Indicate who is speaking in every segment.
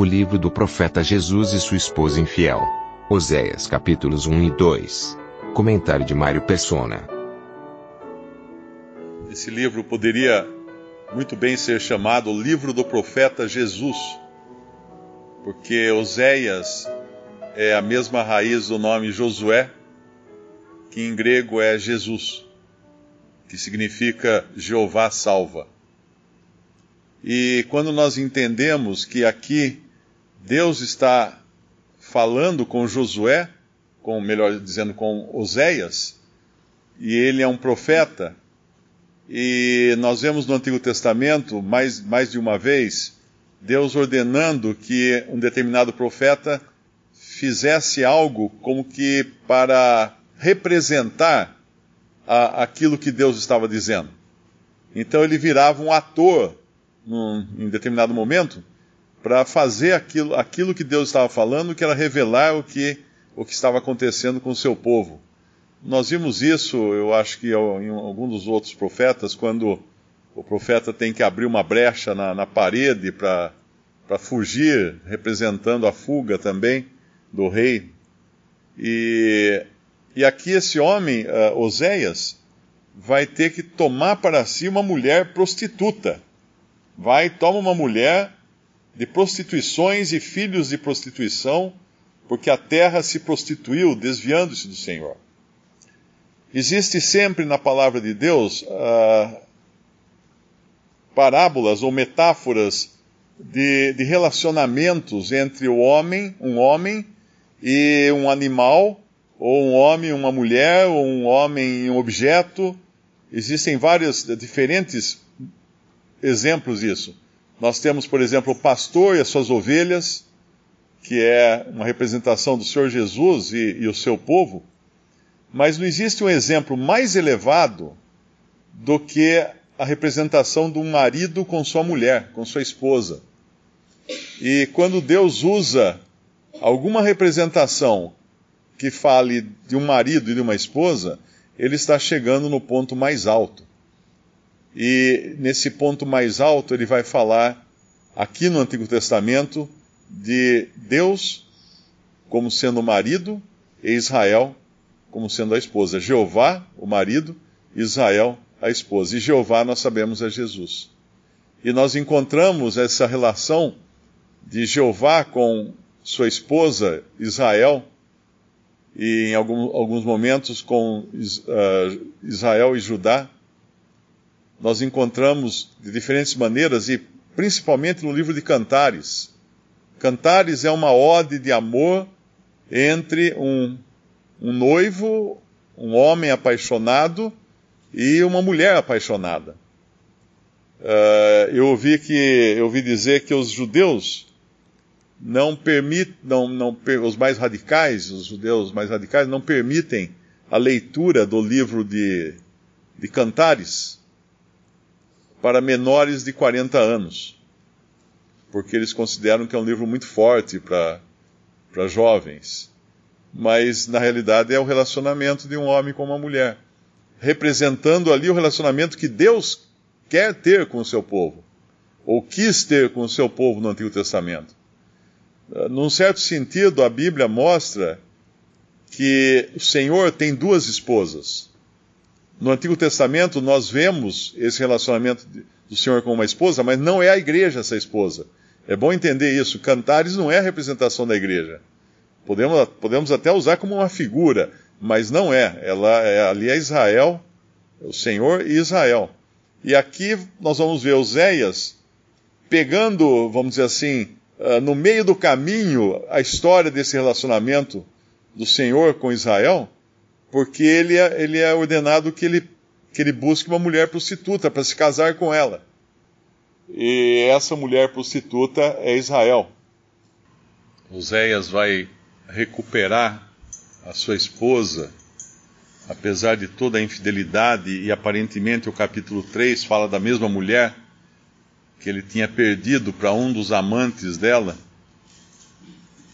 Speaker 1: O livro do profeta Jesus e sua esposa infiel. Oséias capítulos 1 e 2. Comentário de Mário Persona.
Speaker 2: Esse livro poderia muito bem ser chamado o livro do profeta Jesus, porque Oséias é a mesma raiz do nome Josué, que em grego é Jesus, que significa Jeová salva. E quando nós entendemos que aqui Deus está falando com Josué, com melhor dizendo com Oséias, e ele é um profeta, e nós vemos no Antigo Testamento, mais, mais de uma vez, Deus ordenando que um determinado profeta fizesse algo como que para representar a, aquilo que Deus estava dizendo. Então ele virava um ator num, em determinado momento para fazer aquilo, aquilo que Deus estava falando, que era revelar o que, o que estava acontecendo com o seu povo. Nós vimos isso, eu acho que em algum dos outros profetas, quando o profeta tem que abrir uma brecha na, na parede para fugir, representando a fuga também do rei. E, e aqui esse homem, uh, Oséias, vai ter que tomar para si uma mulher prostituta. Vai toma uma mulher de prostituições e filhos de prostituição, porque a terra se prostituiu, desviando-se do Senhor. Existe sempre na palavra de Deus uh, parábolas ou metáforas de, de, relacionamentos entre o homem, um homem, e um animal, ou um homem, uma mulher, ou um homem e um objeto. Existem vários diferentes exemplos disso. Nós temos, por exemplo, o pastor e as suas ovelhas, que é uma representação do Senhor Jesus e, e o seu povo. Mas não existe um exemplo mais elevado do que a representação de um marido com sua mulher, com sua esposa. E quando Deus usa alguma representação que fale de um marido e de uma esposa, ele está chegando no ponto mais alto. E nesse ponto mais alto ele vai falar, aqui no Antigo Testamento, de Deus como sendo o marido e Israel como sendo a esposa. Jeová, o marido, Israel, a esposa. E Jeová, nós sabemos, é Jesus. E nós encontramos essa relação de Jeová com sua esposa, Israel, e em algum, alguns momentos com uh, Israel e Judá. Nós encontramos de diferentes maneiras, e principalmente no livro de Cantares. Cantares é uma ode de amor entre um um noivo, um homem apaixonado e uma mulher apaixonada. Uh, eu ouvi que eu ouvi dizer que os judeus não permitem, não, não, os mais radicais, os judeus mais radicais não permitem a leitura do livro de, de Cantares para menores de 40 anos, porque eles consideram que é um livro muito forte para jovens mas na realidade é o relacionamento de um homem com uma mulher, representando ali o relacionamento que Deus quer ter com o seu povo, ou quis ter com o seu povo no Antigo Testamento. Ah, num certo sentido, a Bíblia mostra que o Senhor tem duas esposas. No Antigo Testamento, nós vemos esse relacionamento do Senhor com uma esposa, mas não é a igreja essa esposa. É bom entender isso. Cantares não é a representação da igreja. Podemos, podemos até usar como uma figura, mas não é. Ela é, ali é Israel, o Senhor e Israel. E aqui nós vamos ver Oséias pegando, vamos dizer assim, uh, no meio do caminho a história desse relacionamento do Senhor com Israel, porque ele é, ele é ordenado que ele, que ele busque uma mulher prostituta para se casar com ela. e essa mulher prostituta é Israel. Oséias vai recuperar a sua esposa, apesar de toda a infidelidade, e aparentemente o capítulo 3 fala da mesma mulher que ele tinha perdido para um dos amantes dela,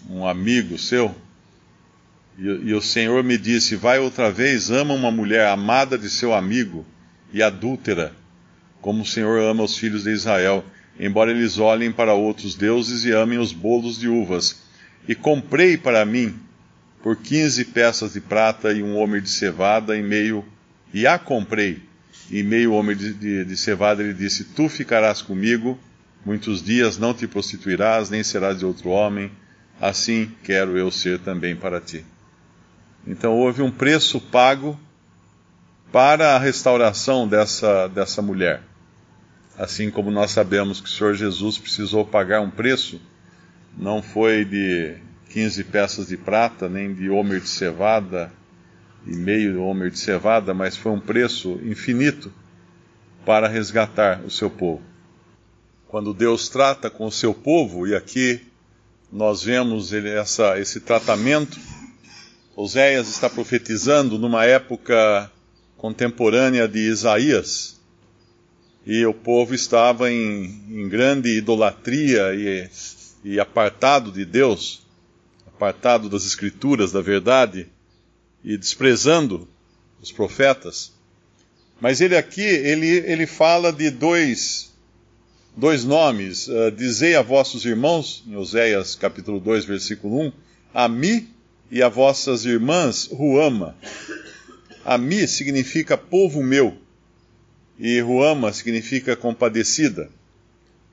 Speaker 2: um amigo seu. E, e, o Senhor me disse: Vai outra vez, ama uma mulher amada de seu amigo e adúltera, como o Senhor ama os filhos de Israel, embora eles olhem para outros deuses e amem os bolos de uvas. E comprei para mim por quinze peças de prata e um homem de cevada em meio, e a comprei e meio homem de, de, de cevada, ele disse: Tu ficarás comigo muitos dias, não te prostituirás, nem serás de outro homem, assim quero eu ser também para ti. Então houve um preço pago para a restauração dessa, dessa mulher. Assim como nós sabemos que o Senhor Jesus precisou pagar um preço, não foi de 15 peças de prata, nem de homer de cevada, e meio homer de cevada, mas foi um preço infinito para resgatar o seu povo. Quando Deus trata com o seu povo, e aqui nós vemos ele, essa, esse tratamento, Oséias está profetizando numa época contemporânea de Isaías, e o povo estava em, em grande idolatria e, e apartado de Deus, apartado das Escrituras, da verdade, e desprezando os profetas. Mas ele aqui, ele, ele fala de dois, dois nomes. Uh, Dizei a vossos irmãos, em Oséias capítulo 2, versículo 1, a mim e a vossas irmãs, Ruama. Ami significa povo meu, e Ruama significa compadecida.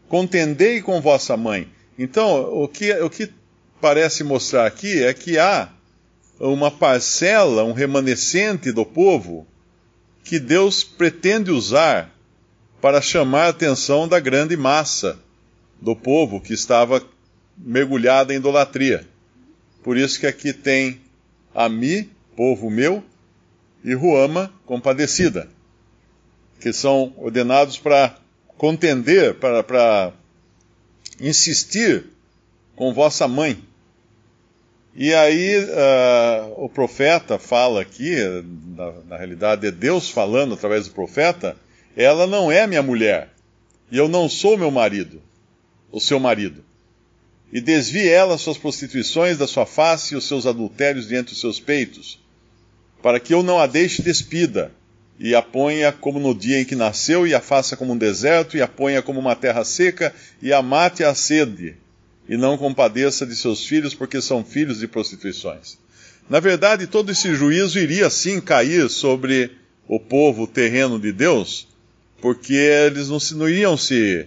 Speaker 2: Contendei com vossa mãe. Então, o que, o que parece mostrar aqui é que há uma parcela, um remanescente do povo que Deus pretende usar para chamar a atenção da grande massa do povo que estava mergulhada em idolatria. Por isso que aqui tem Ami, povo meu, e Ruama, compadecida, que são ordenados para contender, para insistir com vossa mãe e aí uh, o profeta fala aqui, na, na, realidade é Deus falando através do profeta, ela não é minha mulher, e eu não sou meu marido, o seu marido. E desvie ela suas prostituições da sua face e os seus adultérios diante dos seus peitos, para que eu não a deixe despida, e a ponha como no dia em que nasceu, e a faça como um deserto, e a ponha como uma terra seca, e a mate a sede e não compadeça de seus filhos, porque são filhos de prostituições. Na verdade, todo esse juízo iria sim cair sobre o povo terreno de Deus, porque eles não, se, não iriam se,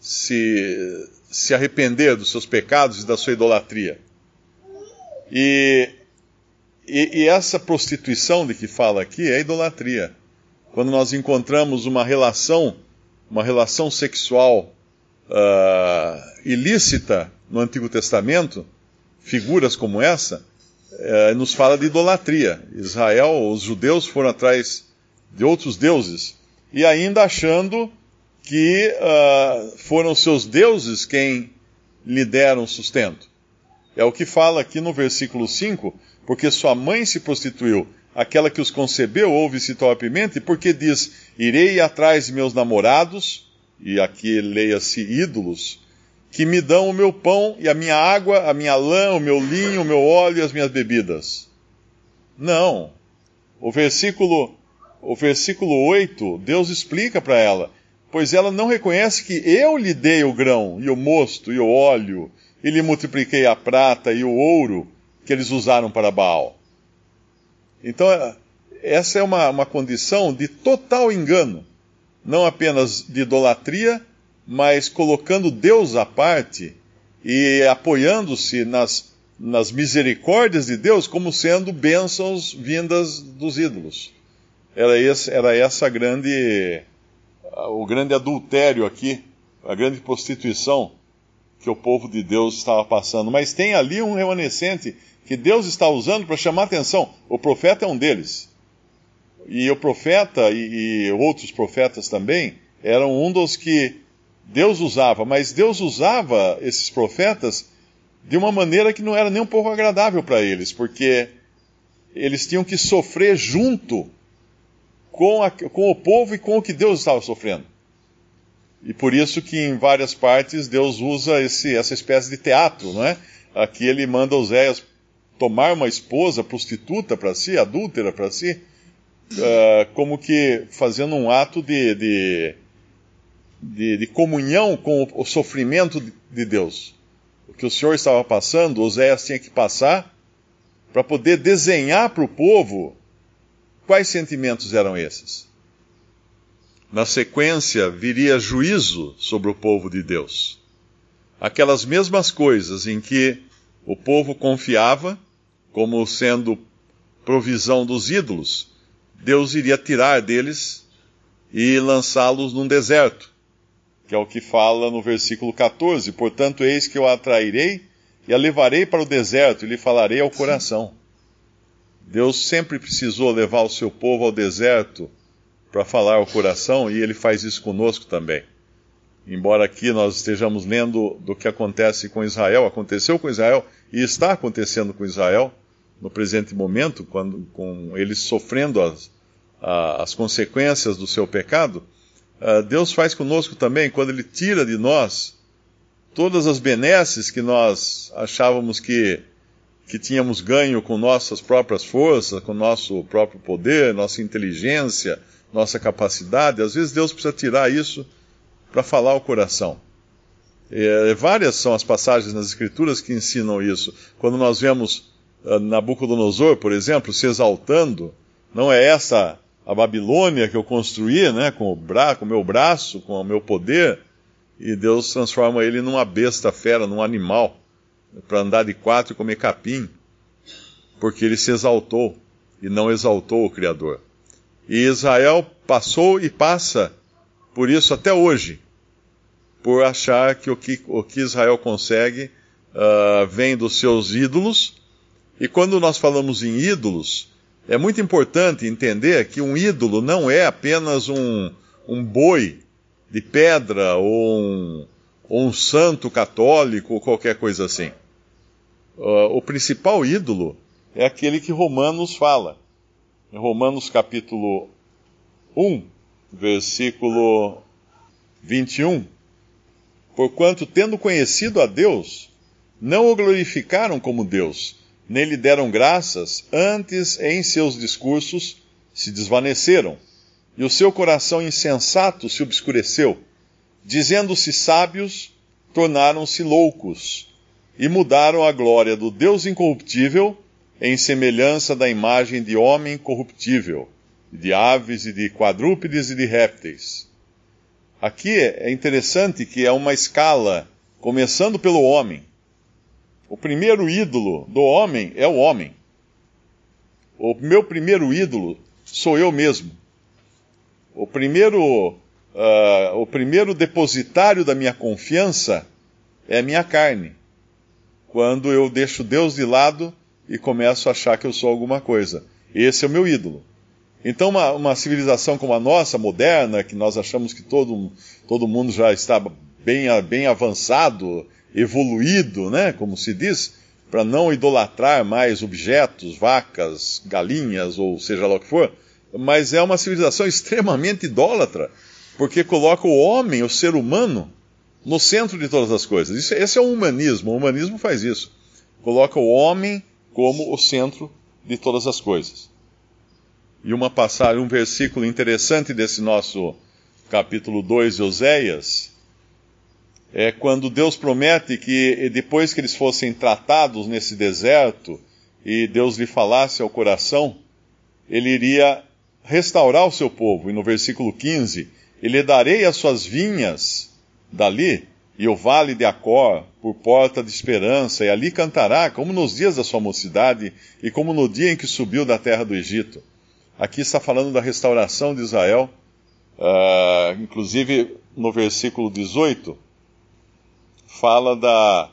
Speaker 2: se, se arrepender dos seus pecados e da sua idolatria. E, e, e essa prostituição de que fala aqui é idolatria. Quando nós encontramos uma relação, uma relação sexual uh, ilícita no Antigo Testamento, figuras como essa, uh, nos fala de idolatria. Israel, os judeus foram atrás de outros deuses e ainda achando que uh, foram seus deuses quem lhe deram sustento. É o que fala aqui no versículo 5, porque sua mãe se prostituiu, aquela que os concebeu ouve-se torpemente, porque diz: Irei atrás de meus namorados, e aqui leia-se ídolos, que me dão o meu pão e a minha água, a minha lã, o meu linho, o meu óleo e as minhas bebidas. Não. O versículo, o versículo 8, Deus explica para ela, pois ela não reconhece que eu lhe dei o grão e o mosto e o óleo, e lhe multipliquei a prata e o ouro que eles usaram para Baal. Então, essa é uma, uma condição de total engano não apenas de idolatria, mas colocando Deus à parte e apoiando-se nas, nas misericórdias de Deus como sendo bênçãos vindas dos ídolos. Era, esse, era essa grande, o grande adultério aqui, a grande prostituição que o povo de Deus estava passando. Mas tem ali um remanescente que Deus está usando para chamar atenção. O profeta é um deles. E o profeta e, e outros profetas também eram um dos que Deus usava, mas Deus usava esses profetas de uma maneira que não era nem um pouco agradável para eles, porque eles tinham que sofrer junto com, a, com o povo e com o que Deus estava sofrendo. E por isso que em várias partes Deus usa esse, essa espécie de teatro, não é? Aqui ele manda Oséias tomar uma esposa prostituta para si, adúltera para si, uh, como que fazendo um ato de, de, de, de comunhão com o, o sofrimento de, de Deus. O que o Senhor estava passando, Oséias tinha que passar para poder desenhar para o povo quais sentimentos eram esses. Na sequência, viria juízo sobre o povo de Deus. Aquelas mesmas coisas em que o povo confiava como sendo provisão dos ídolos, Deus iria tirar deles e lançá-los num deserto, que é o que fala no versículo 14: Portanto, eis que eu a atrairei e a levarei para o deserto e lhe falarei ao coração. Deus sempre precisou levar o seu povo ao deserto para falar ao coração e ele faz isso conosco também. Embora aqui nós estejamos lendo do que acontece com Israel, aconteceu com Israel e está acontecendo com Israel, no presente momento, quando, com eles sofrendo as, as consequências do seu pecado, Deus faz conosco também quando Ele tira de nós todas as benesses que nós achávamos que, que tínhamos ganho com nossas próprias forças, com nosso próprio poder, nossa inteligência, nossa capacidade. Às vezes Deus precisa tirar isso para falar ao coração. E, várias são as passagens nas Escrituras que ensinam isso. Quando nós vemos ah, Nabucodonosor, por exemplo, se exaltando, não é essa a Babilônia que eu construí, né, com o bra com o meu braço, com o meu poder, e Deus transforma ele numa besta fera, num animal, para andar de quatro e comer capim, porque ele se exaltou e não exaltou o Criador. E Israel passou e passa por isso até hoje, por achar que o que, o que Israel consegue uh, vem dos seus ídolos e quando nós falamos em ídolos, é muito importante entender que um ídolo não é apenas um, um boi de pedra ou um, ou um santo católico ou qualquer coisa assim. Uh, o principal ídolo é aquele que Romanos fala. Em Romanos capítulo 1, versículo 21. Porquanto, tendo conhecido a Deus, não o glorificaram como Deus nem lhe deram graças, antes em seus discursos se desvaneceram, e o seu coração insensato se obscureceu. Dizendo-se sábios, tornaram-se loucos, e mudaram a glória do Deus incorruptível em semelhança da imagem de homem corruptível, de aves e de quadrúpedes e de répteis. Aqui é interessante que é uma escala, começando pelo homem, o primeiro ídolo do homem é o homem. O meu primeiro ídolo sou eu mesmo. O primeiro, uh, o primeiro depositário da minha confiança é a minha carne. Quando eu deixo Deus de lado e começo a achar que eu sou alguma coisa. Esse é o meu ídolo. Então, uma, uma civilização como a nossa, moderna, que nós achamos que todo, todo mundo já está bem, bem avançado evoluído, né, como se diz, para não idolatrar mais objetos, vacas, galinhas ou seja lá o que for, mas é uma civilização extremamente idólatra, porque coloca o homem, o ser humano, no centro de todas as coisas. Isso, esse é o humanismo, o humanismo faz isso. Coloca o homem como o centro de todas as coisas. E uma passagem, um versículo interessante desse nosso capítulo 2 de Oséias, é quando Deus promete que depois que eles fossem tratados nesse deserto e Deus lhe falasse ao coração, ele iria restaurar o seu povo. E no versículo 15, ele darei as suas vinhas dali e o vale de Acor por porta de esperança, e ali cantará, como nos dias da sua mocidade e como no dia em que subiu da terra do Egito. Aqui está falando da restauração de Israel, uh, inclusive no versículo 18 fala da.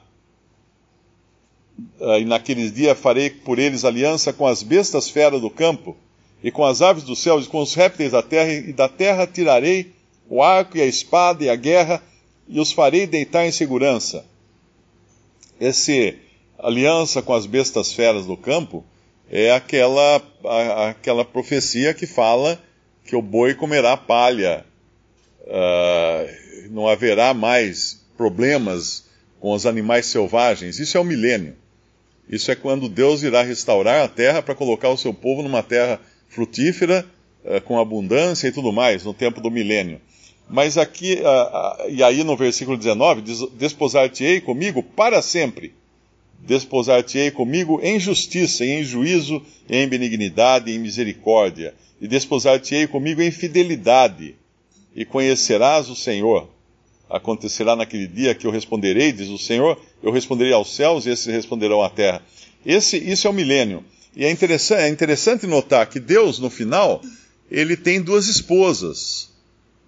Speaker 2: Uh, e naqueles dias farei por eles aliança com as bestas feras do campo, e com as aves do céu, e com os répteis da terra, e da terra tirarei o arco e a espada e a guerra, e os farei deitar em segurança. Esse aliança com as bestas feras do campo é aquela, a, aquela profecia que fala que o boi comerá palha, uh, não haverá mais problemas com os animais selvagens. Isso é o milênio. Isso é quando Deus irá restaurar a terra para colocar o seu povo numa terra frutífera, uh, com abundância e tudo mais, no tempo do milênio. Mas aqui, uh, uh, e aí no versículo 19, diz: Desposar-te-ei comigo para sempre. Desposar-te-ei comigo em justiça, em juízo, em benignidade, em misericórdia. E desposar-te-ei comigo em fidelidade. E conhecerás o Senhor. Acontecerá naquele dia que eu responderei, diz o Senhor, eu responderei aos céus e esses responderão à terra. Esse, isso é o milênio. E é interessante, é interessante notar que Deus, no final, ele tem duas esposas.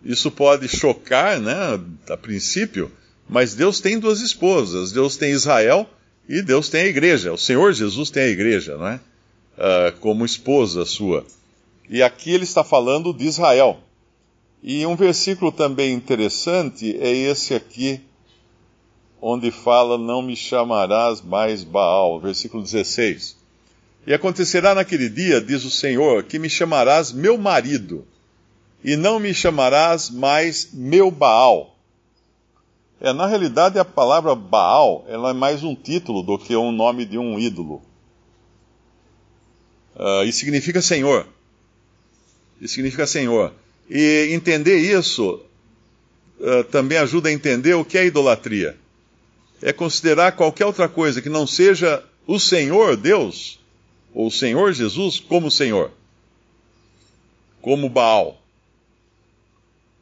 Speaker 2: Isso pode chocar, né, a princípio, mas Deus tem duas esposas. Deus tem Israel e Deus tem a igreja. O Senhor Jesus tem a igreja, não é? Uh, como esposa sua. E aqui ele está falando de Israel. E um versículo também interessante é esse aqui, onde fala: Não me chamarás mais Baal, versículo 16. E acontecerá naquele dia, diz o Senhor, que me chamarás meu marido, e não me chamarás mais meu Baal. É, na realidade, a palavra Baal ela é mais um título do que um nome de um ídolo. Uh, e significa Senhor. E significa Senhor. E entender isso uh, também ajuda a entender o que é idolatria. É considerar qualquer outra coisa que não seja o Senhor Deus o Senhor Jesus como Senhor, como Baal.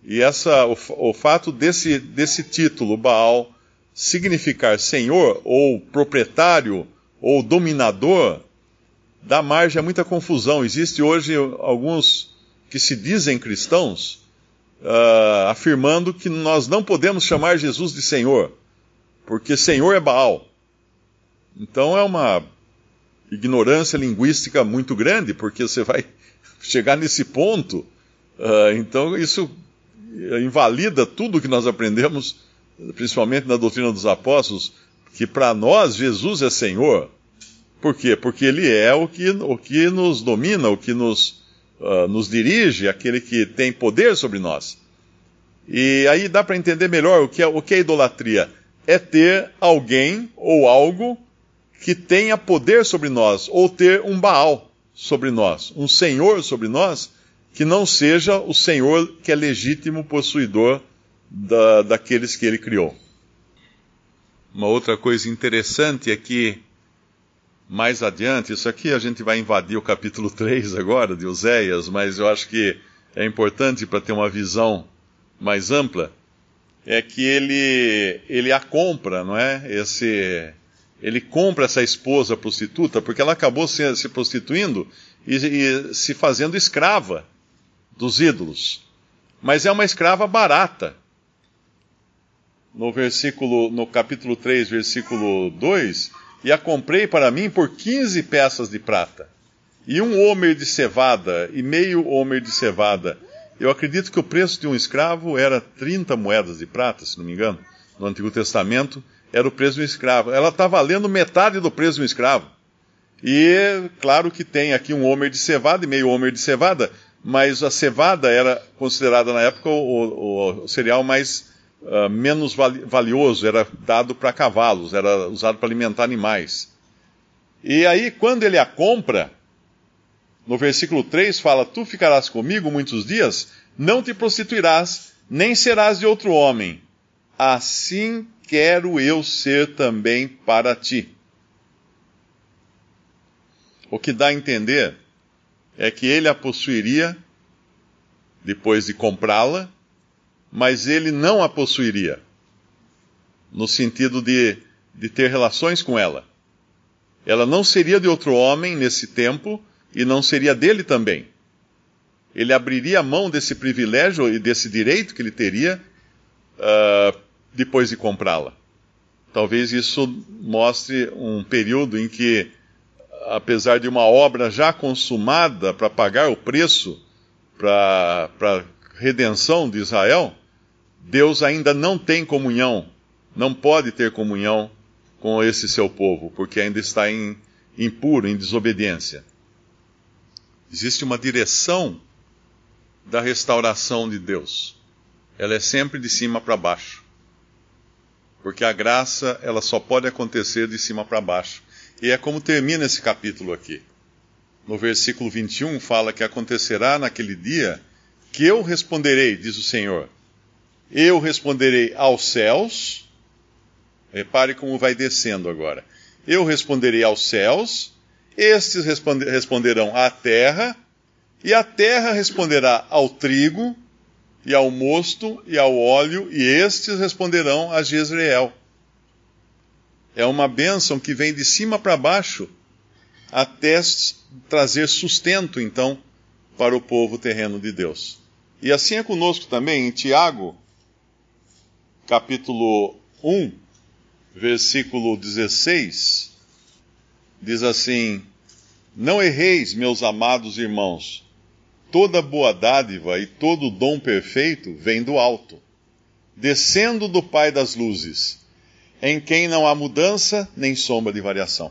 Speaker 2: E essa, o, o fato desse, desse título, Baal, significar Senhor, ou proprietário, ou dominador, dá margem a muita confusão. Existe hoje alguns que se dizem cristãos uh, afirmando que nós não podemos chamar Jesus de Senhor, porque Senhor é Baal. Então é uma ignorância linguística muito grande, porque você vai chegar nesse ponto. Uh, então, isso invalida tudo que nós aprendemos, principalmente na doutrina dos apóstolos, que para nós Jesus é Senhor. Por quê? Porque Ele é o que, o que nos domina, o que nos, uh, nos dirige, aquele que tem poder sobre nós. E aí dá para entender melhor o que, é, o que é idolatria. É ter alguém ou algo que tenha poder sobre nós, ou ter um Baal sobre nós, um Senhor sobre nós, que não seja o Senhor que é legítimo possuidor da, daqueles que ele criou. Uma outra coisa interessante é que, mais adiante, isso aqui a gente vai invadir o capítulo 3 agora, de Oséias, mas eu acho que é importante para ter uma visão mais ampla, é que ele, ele a compra, não é? Esse, ele compra essa esposa prostituta porque ela acabou se, se prostituindo e, e, se fazendo escrava dos ídolos. Mas é uma escrava barata. No versículo, no capítulo 3, versículo 2, e a comprei para mim por 15 peças de prata, e um homer de cevada, e meio homer de cevada. Eu acredito que o preço de um escravo era 30 moedas de prata, se não me engano, no Antigo Testamento, era o preço de um escravo. Ela está valendo metade do preço de um escravo. E claro que tem aqui um homer de cevada e meio homer de cevada, mas a cevada era considerada na época o, o, o cereal mais uh, menos valioso, era dado para cavalos, era usado para alimentar animais. E aí, quando ele a compra, no versículo 3 fala: Tu ficarás comigo muitos dias, não te prostituirás, nem serás de outro homem. Assim quero eu ser também para ti. O que dá a entender é que ele a possuiria depois de comprá-la, mas ele não a possuiria, no sentido de, de ter relações com ela. Ela não seria de outro homem nesse tempo e não seria dele também. Ele abriria a mão desse privilégio e desse direito que ele teria uh, depois de comprá-la. Talvez isso mostre um período em que, apesar de uma obra já consumada para pagar o preço para a redenção de Israel, Deus ainda não tem comunhão, não pode ter comunhão com esse seu povo, porque ainda está em impuro, em desobediência. Existe uma direção da restauração de Deus. Ela é sempre de cima para baixo. Porque a graça, ela só pode acontecer de cima para baixo. E é como termina esse capítulo aqui. No versículo 21 fala que acontecerá naquele dia que eu responderei, diz o Senhor. Eu responderei aos céus. Repare como vai descendo agora. Eu responderei aos céus, estes responderão à terra, e a terra responderá ao trigo, e ao mosto, e ao óleo, e estes responderão a Jezreel. É uma bênção que vem de cima para baixo, até trazer sustento, então, para o povo terreno de Deus. E assim é conosco também, em Tiago, capítulo 1, versículo 16, diz assim: Não erreis, meus amados irmãos, toda boa dádiva e todo dom perfeito vem do alto, descendo do Pai das luzes, em quem não há mudança nem sombra de variação.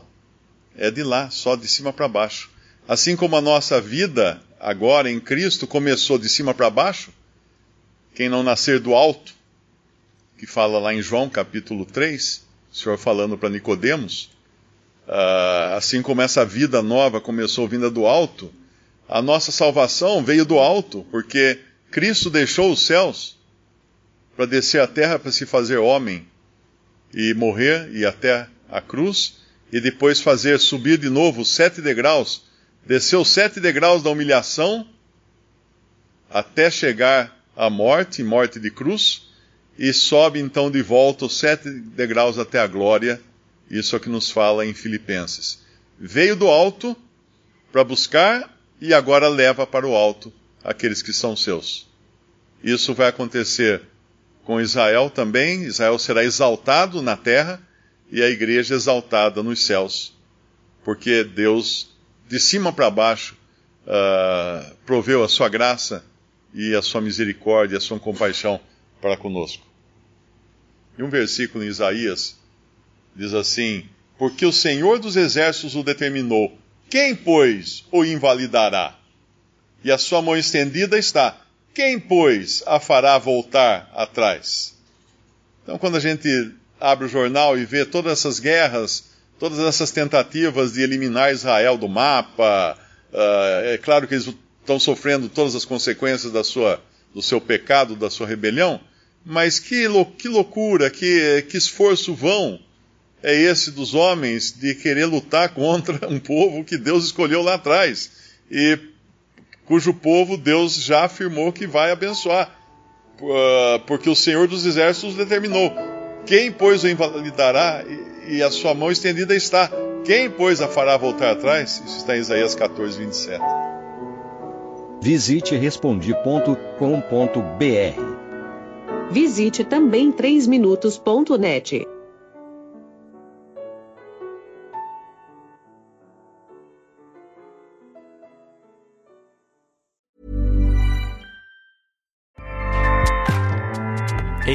Speaker 2: É de lá, só de cima para baixo. Assim como a nossa vida agora em Cristo começou de cima para baixo, quem não nascer do alto, que fala lá em João capítulo 3, o Senhor falando para Nicodemos, uh, assim como essa vida nova começou vinda do alto, a nossa salvação veio do alto, porque Cristo deixou os céus para descer à terra para se fazer homem e morrer e até a cruz e depois fazer subir de novo sete degraus, desceu sete degraus da humilhação até chegar à morte, morte de cruz, e sobe então de volta os sete degraus até a glória. Isso é o que nos fala em Filipenses. Veio do alto para buscar e agora leva para o alto aqueles que são seus. Isso vai acontecer com Israel também. Israel será exaltado na terra e a igreja exaltada nos céus, porque Deus, de cima para baixo, uh, proveu a sua graça e a sua misericórdia, a sua compaixão para conosco. E um versículo em Isaías diz assim: Porque o Senhor dos exércitos o determinou, quem, pois, o invalidará? E a sua mão estendida está, quem, pois, a fará voltar atrás? Então, quando a gente abre o jornal e vê todas essas guerras, todas essas tentativas de eliminar Israel do mapa, uh, é claro que eles estão sofrendo todas as consequências da sua, do seu pecado, da sua rebelião, mas que, que loucura, que, que esforço vão é esse dos homens de querer lutar contra um povo que Deus escolheu lá atrás e cujo povo Deus já afirmou que vai abençoar, ah, porque o Senhor dos Exércitos determinou: quem, pois, o invalidará e a sua mão estendida está? Quem, pois, a fará voltar atrás? Isso está em Isaías 14, 27.
Speaker 3: Visite respondi.com.br
Speaker 4: Visite também 3minutos.net.